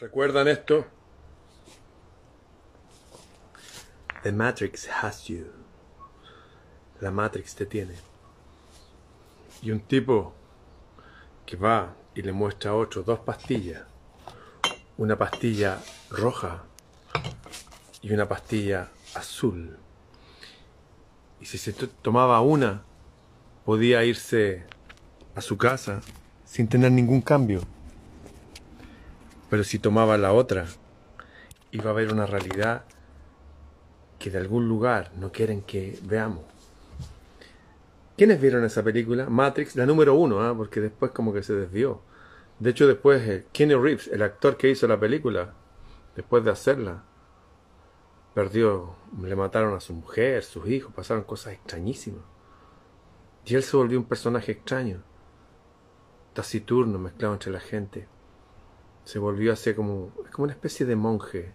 ¿Recuerdan esto? The Matrix has you. La Matrix te tiene. Y un tipo que va y le muestra a otro dos pastillas. Una pastilla roja y una pastilla azul. Y si se tomaba una, podía irse a su casa sin tener ningún cambio. Pero si tomaba la otra, iba a haber una realidad que de algún lugar no quieren que veamos. ¿Quiénes vieron esa película? Matrix, la número uno, ¿ah? porque después como que se desvió. De hecho, después eh, Kenny Reeves, el actor que hizo la película, después de hacerla, perdió, le mataron a su mujer, sus hijos, pasaron cosas extrañísimas. Y él se volvió un personaje extraño, taciturno, mezclado entre la gente. Se volvió así como, como una especie de monje.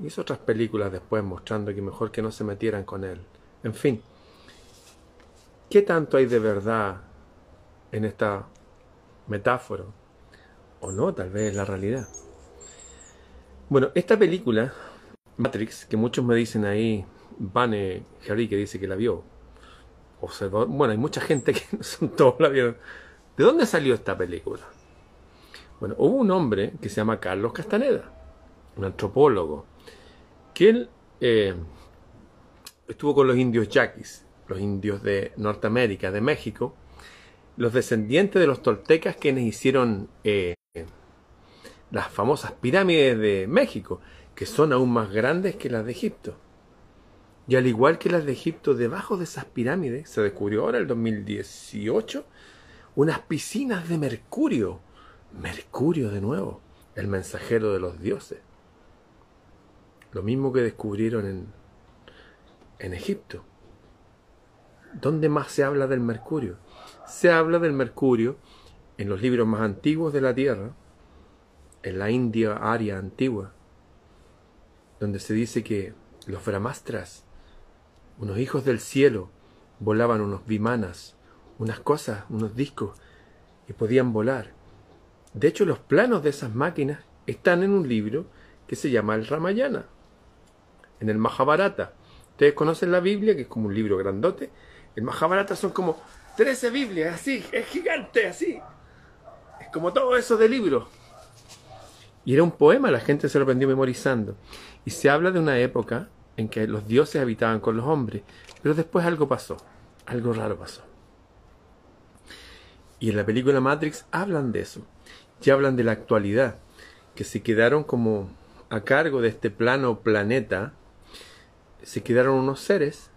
Hizo otras películas después mostrando que mejor que no se metieran con él. En fin, ¿qué tanto hay de verdad en esta metáfora? O no, tal vez es la realidad. Bueno, esta película, Matrix, que muchos me dicen ahí, Vane Harry que dice que la vio. Observador, bueno, hay mucha gente que no son todos la vieron. ¿De dónde salió esta película? Bueno, hubo un hombre que se llama Carlos Castaneda, un antropólogo, que él eh, estuvo con los indios yaquis, los indios de Norteamérica, de México, los descendientes de los toltecas quienes hicieron eh, las famosas pirámides de México, que son aún más grandes que las de Egipto. Y al igual que las de Egipto, debajo de esas pirámides, se descubrió ahora, el 2018, unas piscinas de mercurio. Mercurio de nuevo, el mensajero de los dioses. Lo mismo que descubrieron en, en Egipto. ¿Dónde más se habla del mercurio? Se habla del mercurio en los libros más antiguos de la Tierra, en la India Aria antigua, donde se dice que los Brahmastras, unos hijos del cielo, volaban unos vimanas, unas cosas, unos discos, y podían volar. De hecho, los planos de esas máquinas están en un libro que se llama el Ramayana, en el Mahabharata. Ustedes conocen la Biblia, que es como un libro grandote. El Mahabharata son como 13 Biblias, así, es gigante, así. Es como todo eso de libros. Y era un poema, la gente se lo aprendió memorizando. Y se habla de una época en que los dioses habitaban con los hombres, pero después algo pasó, algo raro pasó. Y en la película Matrix hablan de eso, y hablan de la actualidad, que se quedaron como a cargo de este plano planeta, se quedaron unos seres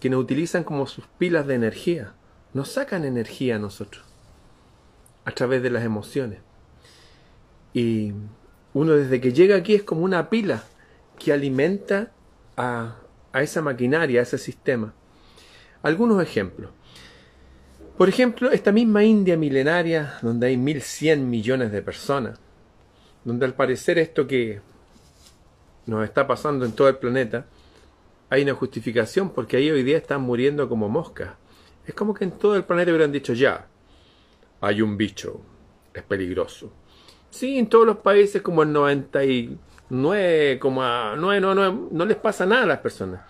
que nos utilizan como sus pilas de energía, nos sacan energía a nosotros, a través de las emociones. Y uno desde que llega aquí es como una pila que alimenta a, esa maquinaria, a ese sistema. Algunos ejemplos. Por ejemplo, esta misma India milenaria, donde hay 1100 millones de personas, donde al parecer esto que nos está pasando en todo el planeta, hay una justificación porque ahí hoy día están muriendo como moscas. Es como que en todo el planeta hubieran dicho ya, hay un bicho, es peligroso Sí, en todos los países como el 99, como a no, no, no les pasa nada a las personas.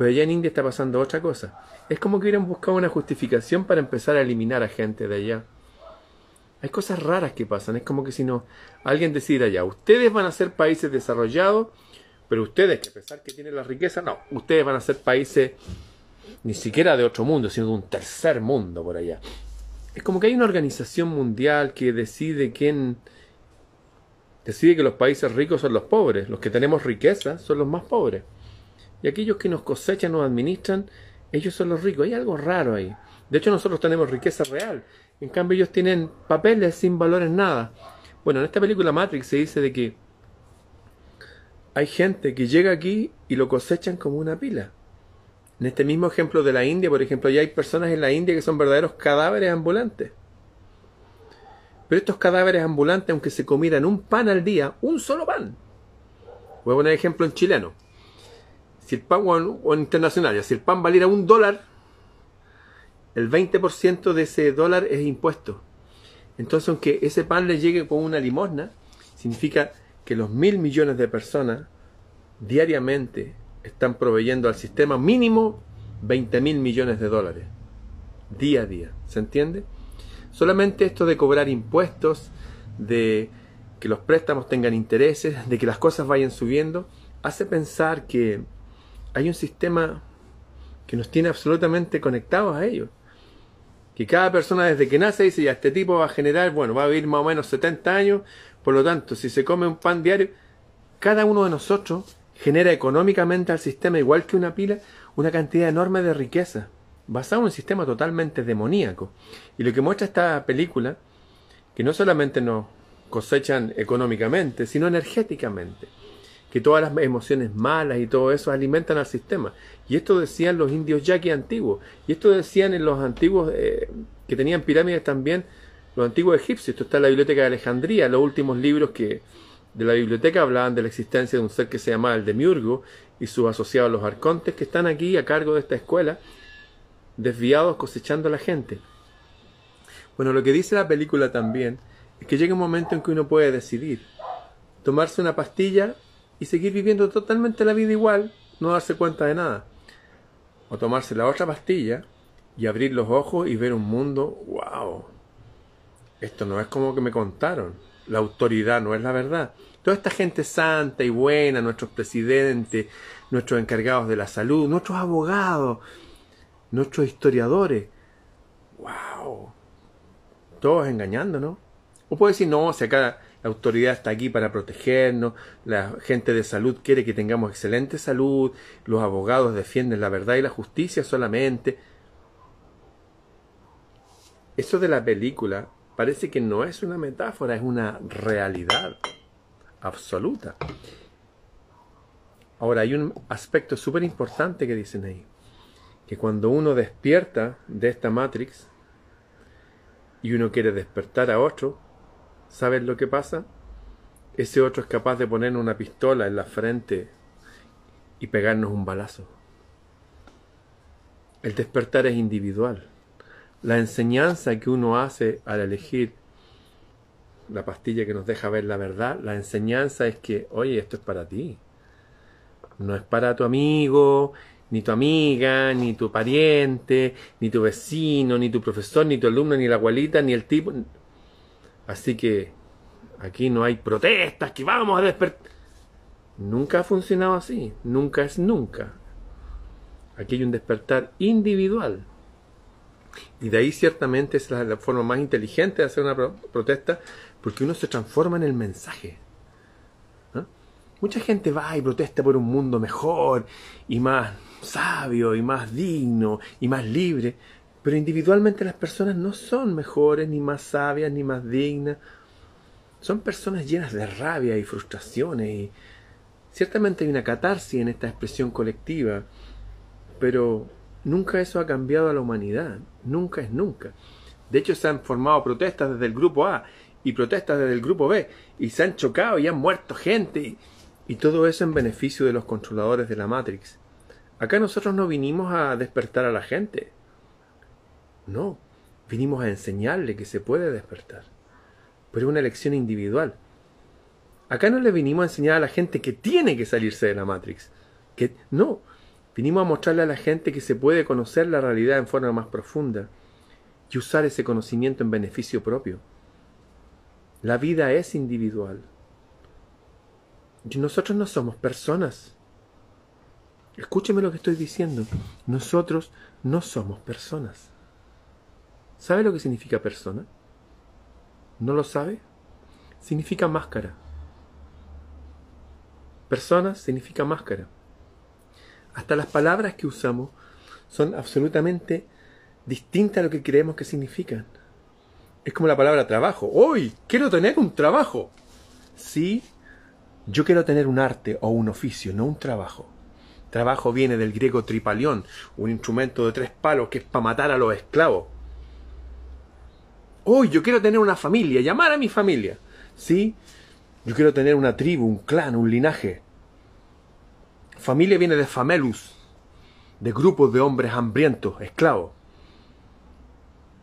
Pero allá en India está pasando otra cosa. Es como que hubieran buscado una justificación para empezar a eliminar a gente de allá. Hay cosas raras que pasan. Es como que si no, alguien decide allá, ustedes van a ser países desarrollados, pero ustedes, que a pesar que tienen la riqueza, no, ustedes van a ser países ni siquiera de otro mundo, sino de un tercer mundo por allá. Es como que hay una organización mundial que decide quién decide que los países ricos son los pobres, los que tenemos riqueza son los más pobres. Y aquellos que nos cosechan, nos administran, ellos son los ricos. Hay algo raro ahí. De hecho, nosotros tenemos riqueza real. En cambio, ellos tienen papeles sin valor en nada. Bueno, en esta película Matrix se dice de que hay gente que llega aquí y lo cosechan como una pila. En este mismo ejemplo de la India, por ejemplo, ya hay personas en la India que son verdaderos cadáveres ambulantes. Pero estos cadáveres ambulantes, aunque se comieran un pan al día, un solo pan. Voy a poner ejemplo en chileno. Si el pan, o en, internacional, ya, si el pan valiera un dólar, el 20% de ese dólar es impuesto. Entonces, aunque ese pan le llegue con una limosna, significa que los mil millones de personas diariamente están proveyendo al sistema mínimo 20 mil millones de dólares. Día a día. ¿Se entiende? Solamente esto de cobrar impuestos, de que los préstamos tengan intereses, de que las cosas vayan subiendo, hace pensar que hay un sistema que nos tiene absolutamente conectados a ellos. Que cada persona desde que nace dice, ya, este tipo va a generar, bueno, va a vivir más o menos 70 años, por lo tanto, si se come un pan diario, cada uno de nosotros genera económicamente al sistema, igual que una pila, una cantidad enorme de riqueza, basado en un sistema totalmente demoníaco. Y lo que muestra esta película, que no solamente nos cosechan económicamente, sino energéticamente, que todas las emociones malas y todo eso alimentan al sistema. Y esto decían los indios yaquis antiguos, y esto decían en los antiguos eh, que tenían pirámides también, los antiguos egipcios. Esto está en la biblioteca de Alejandría, los últimos libros que de la biblioteca hablaban de la existencia de un ser que se llamaba el Demiurgo y sus asociados los arcontes que están aquí a cargo de esta escuela, desviados cosechando a la gente. Bueno, lo que dice la película también es que llega un momento en que uno puede decidir tomarse una pastilla y seguir viviendo totalmente la vida igual, no darse cuenta de nada. O tomarse la otra pastilla y abrir los ojos y ver un mundo, wow, esto no es como que me contaron, la autoridad no es la verdad. Toda esta gente santa y buena, nuestros presidentes, nuestros encargados de la salud, nuestros abogados, nuestros historiadores, wow, todos engañándonos. O puede decir, no, si acá la autoridad está aquí para protegernos, la gente de salud quiere que tengamos excelente salud, los abogados defienden la verdad y la justicia solamente. Eso de la película parece que no es una metáfora, es una realidad absoluta. Ahora, hay un aspecto súper importante que dicen ahí, que cuando uno despierta de esta Matrix y uno quiere despertar a otro, ¿sabes lo que pasa? Ese otro es capaz de poner una pistola en la frente y pegarnos un balazo. El despertar es individual la enseñanza que uno hace al elegir la pastilla que nos deja ver la verdad, la enseñanza es que, oye, esto es para ti. No es para tu amigo, ni tu amiga, ni tu pariente, ni tu vecino, ni tu profesor, ni tu alumno, ni la abuelita, ni el tipo. Así que aquí no hay protestas, que vamos a despertar. Nunca ha funcionado así, nunca es nunca. Aquí hay un despertar individual. Y de ahí ciertamente es la, forma más inteligente de hacer una protesta, porque uno se transforma en el mensaje. Mucha gente va y protesta por un mundo mejor y más sabio y más digno y más libre, pero individualmente las personas no son mejores, ni más sabias, ni más dignas. Son personas llenas de rabia y frustraciones y ciertamente hay una catarsis en esta expresión colectiva, pero Nunca eso ha cambiado a la humanidad, nunca es nunca. De hecho, se han formado protestas desde el grupo A y protestas desde el grupo B y se han chocado y han muerto gente y, todo eso en beneficio de los controladores de la Matrix. Acá nosotros no vinimos a despertar a la gente. No, vinimos a enseñarle que se puede despertar. Pero es una elección individual. Acá no le vinimos a enseñar a la gente que tiene que salirse de la Matrix. Que no, Vinimos a mostrarle a la gente que se puede conocer la realidad en forma más profunda y usar ese conocimiento en beneficio propio. La vida es individual. Y nosotros no somos personas. Escúcheme lo que estoy diciendo. Nosotros no somos personas. ¿Sabe lo que significa persona? ¿No lo sabe? Significa máscara. Persona significa máscara. Hasta las palabras que usamos son absolutamente distintas a lo que creemos que significan. Es como la palabra trabajo. Hoy quiero tener un trabajo. Sí, yo quiero tener un arte o un oficio, no un trabajo. Trabajo viene del griego tripalión, un instrumento de tres palos que es para matar a los esclavos. Hoy yo quiero tener una familia, llamar a mi familia. Sí, yo quiero tener una tribu, un clan, un linaje. Familia viene de famelus, de grupos de hombres hambrientos, esclavos.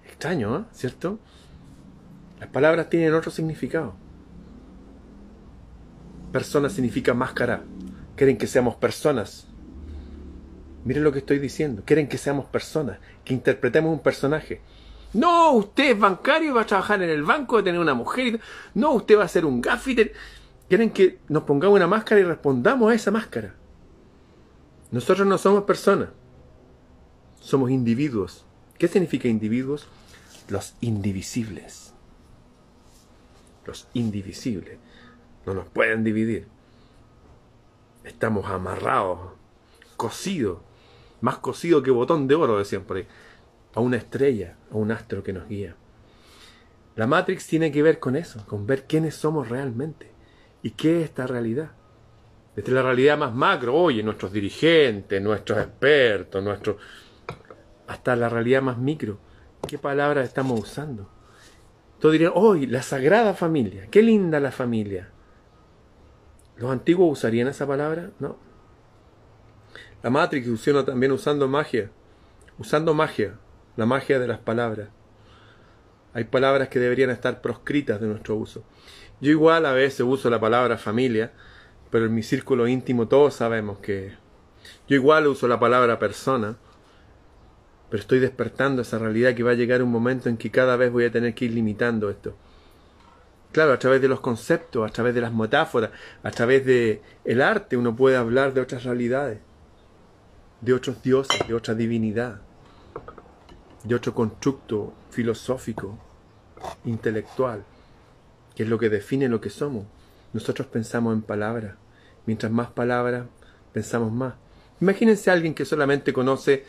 Extraño, ¿eh? ¿cierto? Las palabras tienen otro significado. Persona significa máscara. Quieren que seamos personas. Miren lo que estoy diciendo. Quieren que seamos personas, que interpretemos un personaje. No, usted es bancario y va a trabajar en el banco, va a tener una mujer. No, usted va a ser un gaffiter. Quieren que nos pongamos una máscara y respondamos a esa máscara. Nosotros no somos personas. Somos individuos. ¿Qué significa individuos? Los indivisibles. Los indivisibles. No nos pueden dividir. Estamos amarrados, cosidos, más cosido que botón de oro, decían por ahí, a una estrella, a un astro que nos guía. La Matrix tiene que ver con eso, con ver quiénes somos realmente y qué es esta realidad. Desde la realidad más macro, oye, nuestros dirigentes, nuestros expertos, nuestros hasta la realidad más micro. ¿Qué palabras estamos usando? Todos dirían, hoy la sagrada familia, qué linda la familia. ¿Los antiguos usarían esa palabra? No. La Matrix funciona también usando magia, usando magia, la magia de las palabras. Hay palabras que deberían estar proscritas de nuestro uso. Yo igual a veces uso la palabra familia, pero en mi círculo íntimo todos sabemos que... Yo igual uso la palabra persona, pero estoy despertando esa realidad que va a llegar un momento en que cada vez voy a tener que ir limitando esto. Claro, a través de los conceptos, a través de las metáforas, a través de el arte uno puede hablar de otras realidades, de otros dioses, de otra divinidad, de otro constructo filosófico, intelectual, que es lo que define lo que somos. Nosotros pensamos en palabras. Mientras más palabras, pensamos más. Imagínense a alguien que solamente conoce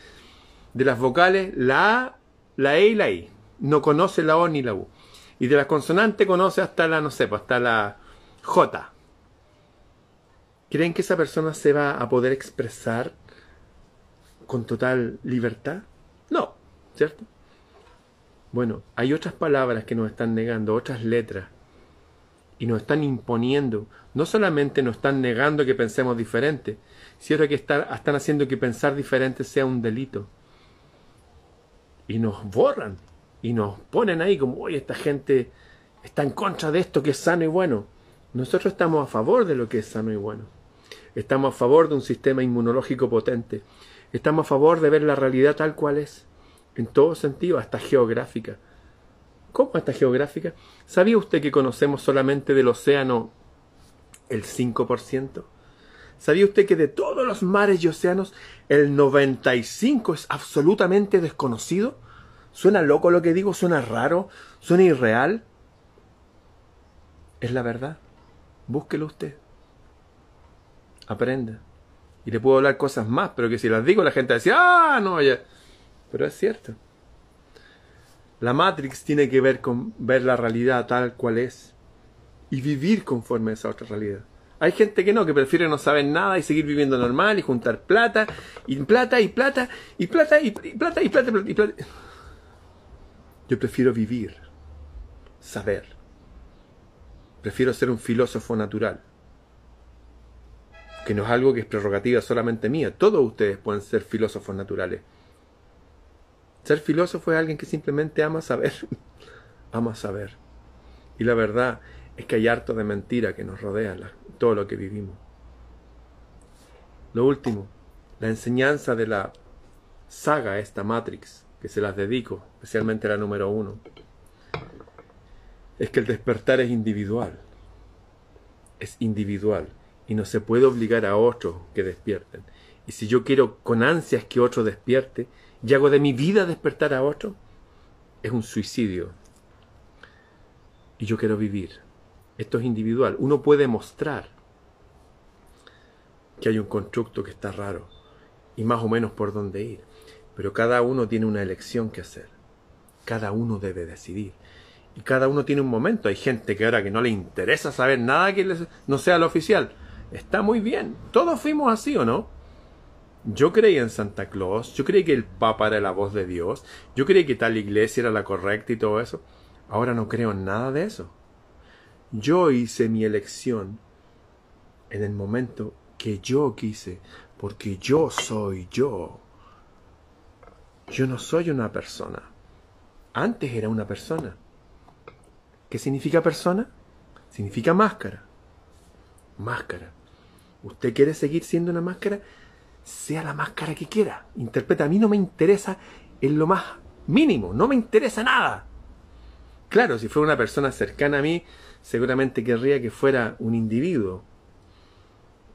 de las vocales la A, la E y la I. No conoce la O ni la U. Y de las consonantes conoce hasta la, no sé, pues, hasta la J. ¿Creen que esa persona se va a poder expresar con total libertad? No, ¿cierto? Bueno, hay otras palabras que nos están negando, otras letras, y nos están imponiendo. No solamente nos están negando que pensemos diferente, sino que están, haciendo que pensar diferente sea un delito y nos borran y nos ponen ahí como, oye, esta gente está en contra de esto que es sano y bueno. Nosotros estamos a favor de lo que es sano y bueno. Estamos a favor de un sistema inmunológico potente. Estamos a favor de ver la realidad tal cual es, en todo sentido, hasta geográfica. ¿Cómo hasta geográfica? ¿Sabía usted que conocemos solamente del océano el 5%? ¿Sabía usted que de todos los mares y océanos el 95 es absolutamente desconocido? ¿Suena loco lo que digo? ¿Suena raro? ¿Suena irreal? Es la verdad. Búsquelo usted. Aprenda. Y le puedo hablar cosas más, pero que si las digo la gente va ah, no, ya. Pero es cierto. La Matrix tiene que ver con ver la realidad tal cual es y vivir conforme a esa otra realidad. Hay gente que no, que prefiere no saber nada y seguir viviendo normal y juntar plata, y plata, y plata, y plata, y plata, y plata, y plata. Yo prefiero vivir, saber. Prefiero ser un filósofo natural. Que no es algo que es prerrogativa solamente mía. Todos ustedes pueden ser filósofos naturales. Ser filósofo es alguien que simplemente ama saber. ama saber. Y la verdad es que hay harto de mentira que nos rodea todo lo que vivimos. Lo último, la enseñanza de la saga, esta Matrix, que se las dedico, especialmente la número uno, es que el despertar es individual. Es individual y no se puede obligar a otros que despierten. Y si yo quiero con ansias que otro despierte y hago de mi vida despertar a otro, es un suicidio. Y yo quiero vivir. Esto es individual. Uno puede mostrar que hay un constructo que está raro y más o menos por dónde ir. Pero cada uno tiene una elección que hacer. Cada uno debe decidir. Y cada uno tiene un momento. Hay gente que ahora que no le interesa saber nada que no sea lo oficial. Está muy bien. Todos fuimos así o no. Yo creía en Santa Claus, yo creí que el Papa era la voz de Dios, yo creí que tal iglesia era la correcta y todo eso. Ahora no creo en nada de eso. Yo hice mi elección en el momento que yo quise, porque yo soy yo. Yo no soy una persona. Antes era una persona. ¿Qué significa persona? Significa máscara. máscara. ¿Usted quiere seguir siendo una máscara? Sea la máscara que quiera. Interpreta. A mí no me interesa en lo más mínimo. No me interesa nada. Claro, si fuera una persona cercana a mí, seguramente querría que fuera un individuo.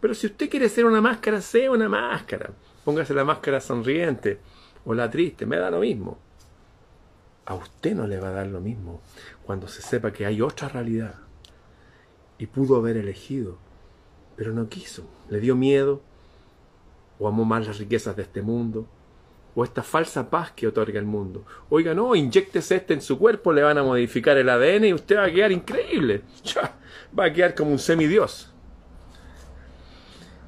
Pero si usted quiere ser una máscara, sea una máscara. Póngase la máscara sonriente o la triste, me da lo mismo. A usted no le va a dar lo mismo cuando se sepa que hay otra realidad. Y pudo haber elegido, pero no quiso. Le dio miedo, o amó más las riquezas de este mundo, o esta falsa paz que otorga el mundo. Oiga, no, inyectese este en su cuerpo, le van a modificar el ADN y usted va a quedar increíble. va a quedar como un semidios.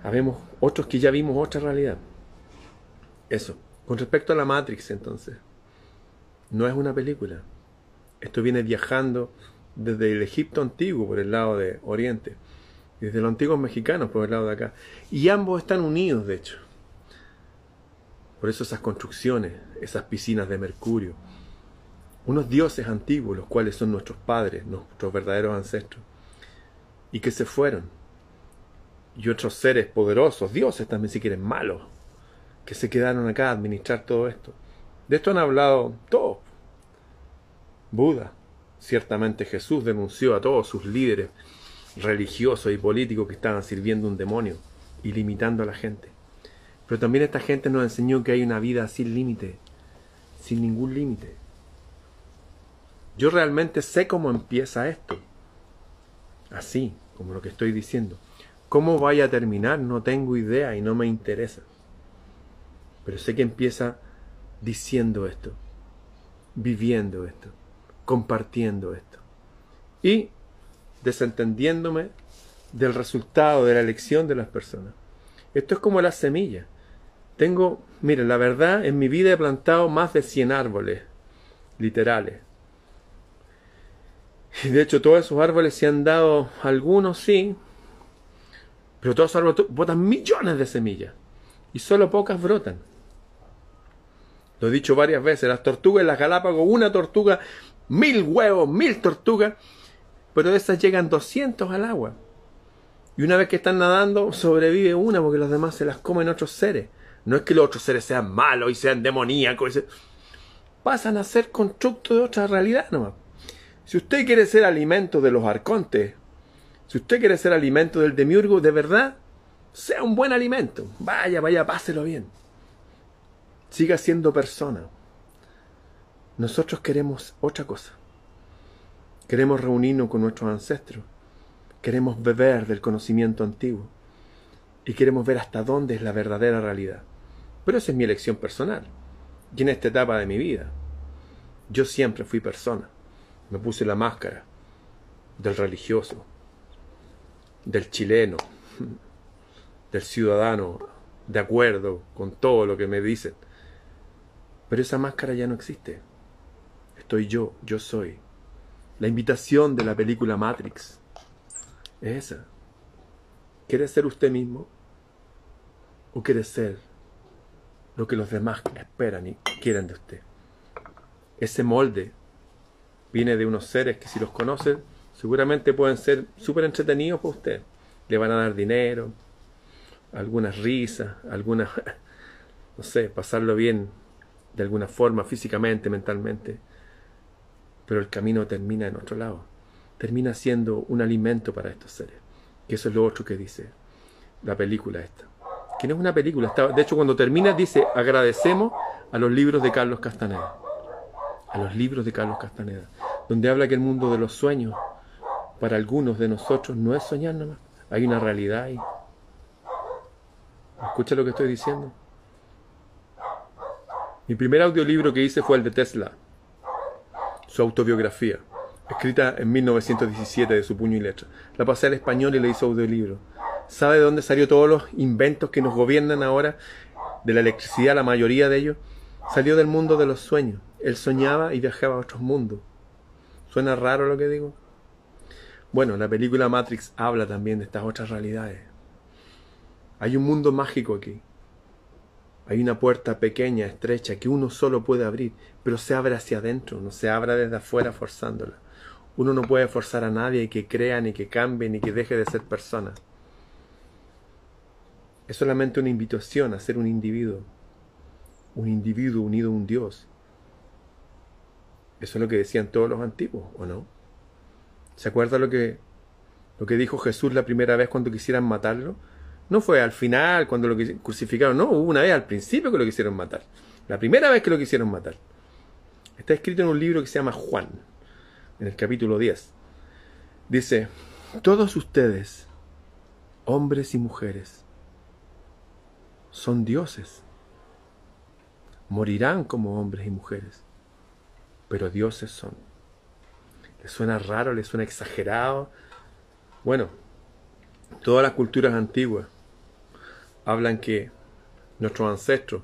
Habemos otros que ya vimos otra realidad. Eso. Con respecto a la Matrix, entonces, no es una película. Esto viene viajando desde el Egipto antiguo por el lado de Oriente, desde los antiguos mexicanos por el lado de acá. Y ambos están unidos, de hecho. Por eso esas construcciones, esas piscinas de mercurio, unos dioses antiguos, los cuales son nuestros padres, nuestros verdaderos ancestros, y que se fueron. Y otros seres poderosos, dioses también si quieren malos, que se quedaron acá a administrar todo esto. De esto han hablado todos. Buda, ciertamente Jesús denunció a todos sus líderes religiosos y políticos que estaban sirviendo un demonio y limitando a la gente. Pero también esta gente nos enseñó que hay una vida sin límite, sin ningún límite. Yo realmente sé cómo empieza esto. Así, como lo que estoy diciendo. ¿Cómo vaya a terminar? No tengo idea y no me interesa. Pero sé que empieza diciendo esto, viviendo esto, compartiendo esto. Y desentendiéndome del resultado de la elección de las personas. Esto es como la semilla. Tengo, mire, la verdad, en mi vida he plantado más de 100 árboles, literales. Y de hecho todos esos árboles se han dado, algunos sí, pero todos esos árboles botan millones de semillas y solo pocas brotan. Lo he dicho varias veces, las tortugas en las Galápagos, una tortuga, mil huevos, mil tortugas, pero de esas llegan 200 al agua. Y una vez que están nadando, sobrevive una porque los demás se las comen otros seres. No es que los otros seres sean malos y sean demoníacos. Pasan a ser constructo de otra realidad nomás. Si usted quiere ser alimento de los arcontes, si usted quiere ser alimento del demiurgo, de verdad, sea un buen alimento. Vaya, vaya, páselo bien siga siendo persona. Nosotros queremos otra cosa. Queremos reunirnos con nuestros ancestros. Queremos beber del conocimiento antiguo. Y queremos ver hasta dónde es la verdadera realidad. Pero esa es mi elección personal. Y en esta etapa de mi vida, yo siempre fui persona. Me puse la máscara del religioso, del chileno, del ciudadano, de acuerdo con todo lo que me dicen. Pero esa máscara ya no existe. Estoy yo, yo soy. La invitación de la película Matrix es esa. ¿Quiere ser usted mismo? ¿O quiere ser lo que los demás esperan y quieren de usted? Ese molde viene de unos seres que si los conocen, seguramente pueden ser súper entretenidos para usted. Le van a dar dinero, algunas risas, algunas, no sé, pasarlo bien de alguna forma, físicamente, mentalmente. Pero el camino termina en otro lado. Termina siendo un alimento para estos seres. Que eso es lo otro que dice la película esta. Que no es una película. de hecho, cuando termina dice, agradecemos a los libros de Carlos Castaneda. A los libros de Carlos Castaneda. Donde habla que el mundo de los sueños, para algunos de nosotros, no es soñar nomás. Hay una realidad ahí. ¿Escucha lo que estoy diciendo? Mi primer audiolibro que hice fue el de Tesla, su autobiografía, escrita en 1917 de su puño y letra. La pasé al español y le hice audiolibro. ¿Sabe de dónde salió todos los inventos que nos gobiernan ahora? De la electricidad, la mayoría de ellos. Salió del mundo de los sueños. Él soñaba y viajaba a otros mundos. ¿Suena raro lo que digo? Bueno, la película Matrix habla también de estas otras realidades. Hay un mundo mágico aquí. Hay una puerta pequeña, estrecha, que uno solo puede abrir, pero se abre hacia adentro, no se abre desde afuera forzándola. Uno no puede forzar a nadie que crea, ni que cambie, ni que deje de ser persona. es solamente una invitación a ser un individuo, un individuo unido a un Dios. Eso es lo que decían todos los antiguos, ¿o no? ¿Se acuerda lo que, lo que dijo Jesús la primera vez cuando quisieran matarlo? No fue al final, cuando lo crucificaron, no, hubo una vez al principio que lo quisieron matar. La primera vez que lo quisieron matar. Está escrito en un libro que se llama Juan, en el capítulo 10. Dice, todos ustedes, hombres y mujeres, son dioses. Morirán como hombres y mujeres, pero dioses son. ¿Les suena raro? ¿Les suena exagerado? Bueno, todas las culturas antiguas hablan que nuestros ancestros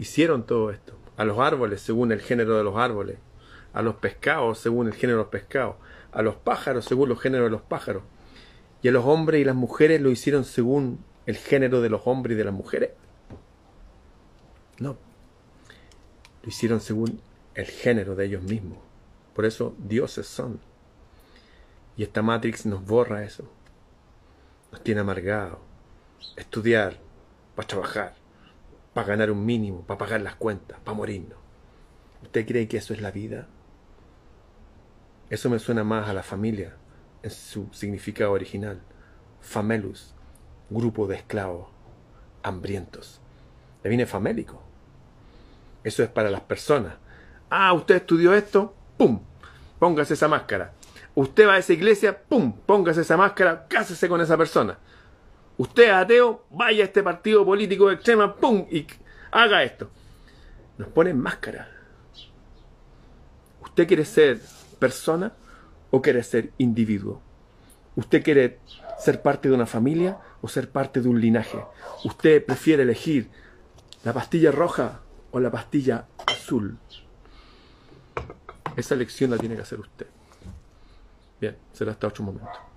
hicieron todo esto. A los árboles según el género de los árboles, a los pescados según el género de los pescados, a los pájaros según los géneros de los pájaros, y a los hombres y las mujeres lo hicieron según el género de los hombres y de las mujeres. No, lo hicieron según el género de ellos mismos. Por eso dioses son. Y esta Matrix nos borra eso. Nos tiene amargados. Estudiar, para trabajar, para ganar un mínimo, para pagar las cuentas, para morirnos. ¿Usted cree que eso es la vida? Eso me suena más a la familia en su significado original. Famelus, grupo de esclavos hambrientos. Le viene famélico. Eso es para las personas. Ah, usted estudió esto, ¡pum! Póngase esa máscara. Usted va a esa iglesia, ¡pum! Póngase esa máscara, cásese con esa persona. Usted ateo, vaya a este partido político de extrema, ¡pum! y haga esto. Nos ponen máscara. ¿Usted quiere ser persona o quiere ser individuo? ¿Usted quiere ser parte de una familia o ser parte de un linaje? ¿Usted prefiere elegir la pastilla roja o la pastilla azul? Esa elección la tiene que hacer usted. Bien, será hasta otro momento.